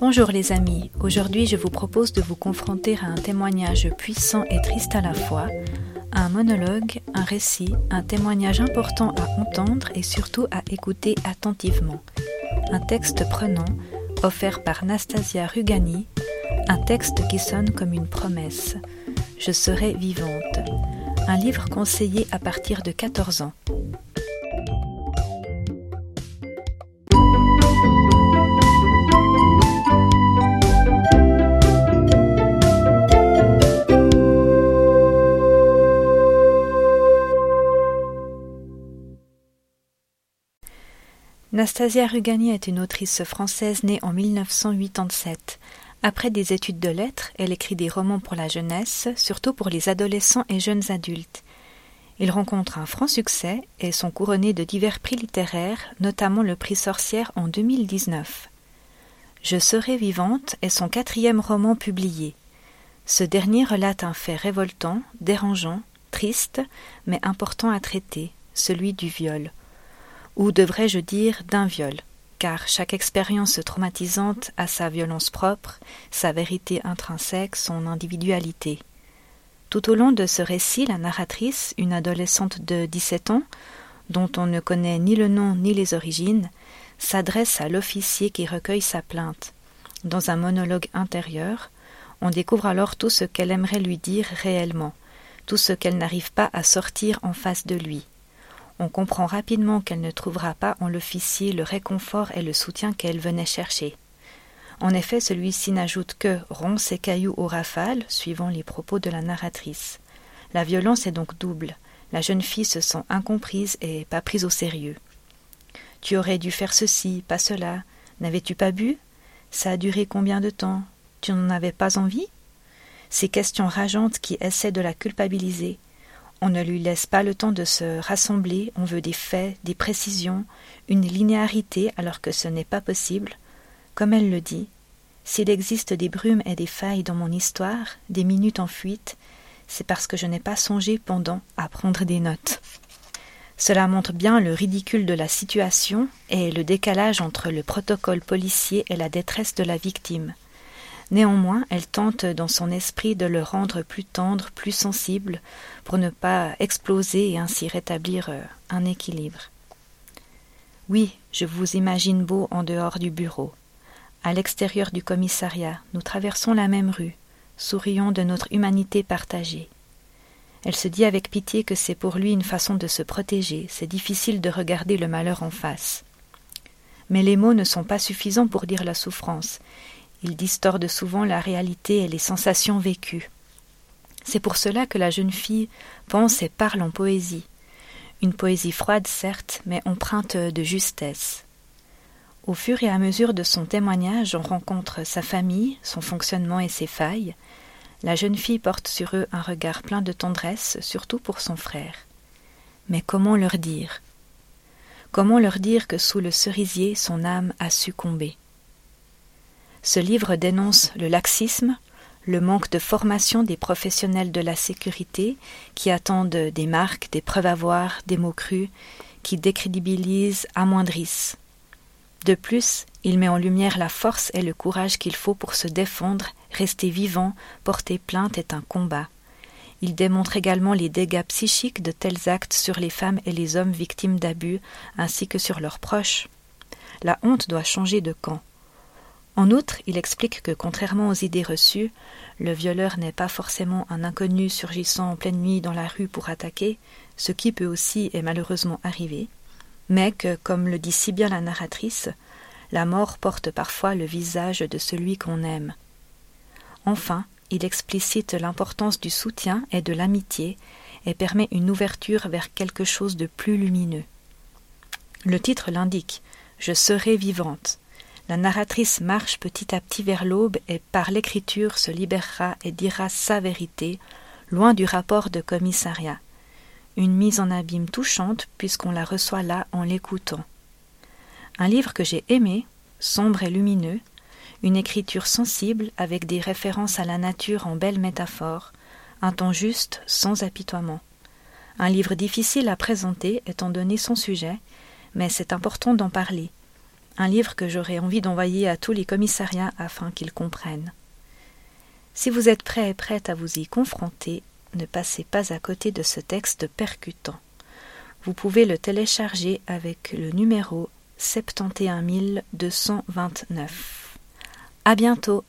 Bonjour les amis, aujourd'hui je vous propose de vous confronter à un témoignage puissant et triste à la fois, un monologue, un récit, un témoignage important à entendre et surtout à écouter attentivement. Un texte prenant, offert par Nastasia Rugani, un texte qui sonne comme une promesse. Je serai vivante. Un livre conseillé à partir de 14 ans. Nastasia Rugani est une autrice française née en 1987. Après des études de lettres, elle écrit des romans pour la jeunesse, surtout pour les adolescents et jeunes adultes. Ils rencontrent un franc succès et sont couronnés de divers prix littéraires, notamment le prix Sorcière en 2019. Je serai vivante est son quatrième roman publié. Ce dernier relate un fait révoltant, dérangeant, triste, mais important à traiter, celui du viol ou devrais-je dire d'un viol, car chaque expérience traumatisante a sa violence propre, sa vérité intrinsèque, son individualité. Tout au long de ce récit, la narratrice, une adolescente de 17 ans, dont on ne connaît ni le nom ni les origines, s'adresse à l'officier qui recueille sa plainte. Dans un monologue intérieur, on découvre alors tout ce qu'elle aimerait lui dire réellement, tout ce qu'elle n'arrive pas à sortir en face de lui on comprend rapidement qu'elle ne trouvera pas en l'officier le réconfort et le soutien qu'elle venait chercher. En effet, celui-ci n'ajoute que rompt ses cailloux aux rafales, suivant les propos de la narratrice. La violence est donc double. La jeune fille se sent incomprise et pas prise au sérieux. Tu aurais dû faire ceci, pas cela. N'avais-tu pas bu? Ça a duré combien de temps? Tu n'en avais pas envie? Ces questions rageantes qui essaient de la culpabiliser, on ne lui laisse pas le temps de se rassembler, on veut des faits, des précisions, une linéarité alors que ce n'est pas possible. Comme elle le dit, s'il existe des brumes et des failles dans mon histoire, des minutes en fuite, c'est parce que je n'ai pas songé pendant à prendre des notes. Cela montre bien le ridicule de la situation et le décalage entre le protocole policier et la détresse de la victime. Néanmoins, elle tente dans son esprit de le rendre plus tendre, plus sensible, pour ne pas exploser et ainsi rétablir euh, un équilibre. Oui, je vous imagine beau en dehors du bureau. À l'extérieur du commissariat, nous traversons la même rue, sourions de notre humanité partagée. Elle se dit avec pitié que c'est pour lui une façon de se protéger, c'est difficile de regarder le malheur en face. Mais les mots ne sont pas suffisants pour dire la souffrance, ils distordent souvent la réalité et les sensations vécues. C'est pour cela que la jeune fille pense et parle en poésie. Une poésie froide, certes, mais empreinte de justesse. Au fur et à mesure de son témoignage, on rencontre sa famille, son fonctionnement et ses failles. La jeune fille porte sur eux un regard plein de tendresse, surtout pour son frère. Mais comment leur dire? Comment leur dire que sous le cerisier son âme a succombé? Ce livre dénonce le laxisme, le manque de formation des professionnels de la sécurité qui attendent des marques, des preuves à voir, des mots crus, qui décrédibilisent, amoindrissent. De plus, il met en lumière la force et le courage qu'il faut pour se défendre, rester vivant, porter plainte est un combat. Il démontre également les dégâts psychiques de tels actes sur les femmes et les hommes victimes d'abus, ainsi que sur leurs proches. La honte doit changer de camp. En outre, il explique que contrairement aux idées reçues, le violeur n'est pas forcément un inconnu surgissant en pleine nuit dans la rue pour attaquer, ce qui peut aussi et malheureusement arriver, mais que, comme le dit si bien la narratrice, la mort porte parfois le visage de celui qu'on aime. Enfin, il explicite l'importance du soutien et de l'amitié et permet une ouverture vers quelque chose de plus lumineux. Le titre l'indique Je serai vivante. La narratrice marche petit à petit vers l'aube et par l'écriture se libérera et dira sa vérité, loin du rapport de commissariat. Une mise en abîme touchante puisqu'on la reçoit là en l'écoutant. Un livre que j'ai aimé, sombre et lumineux, une écriture sensible avec des références à la nature en belles métaphores, un ton juste sans apitoiement. Un livre difficile à présenter étant donné son sujet, mais c'est important d'en parler un livre que j'aurais envie d'envoyer à tous les commissariats afin qu'ils comprennent. Si vous êtes prêt et prête à vous y confronter, ne passez pas à côté de ce texte percutant. Vous pouvez le télécharger avec le numéro 71229. À bientôt!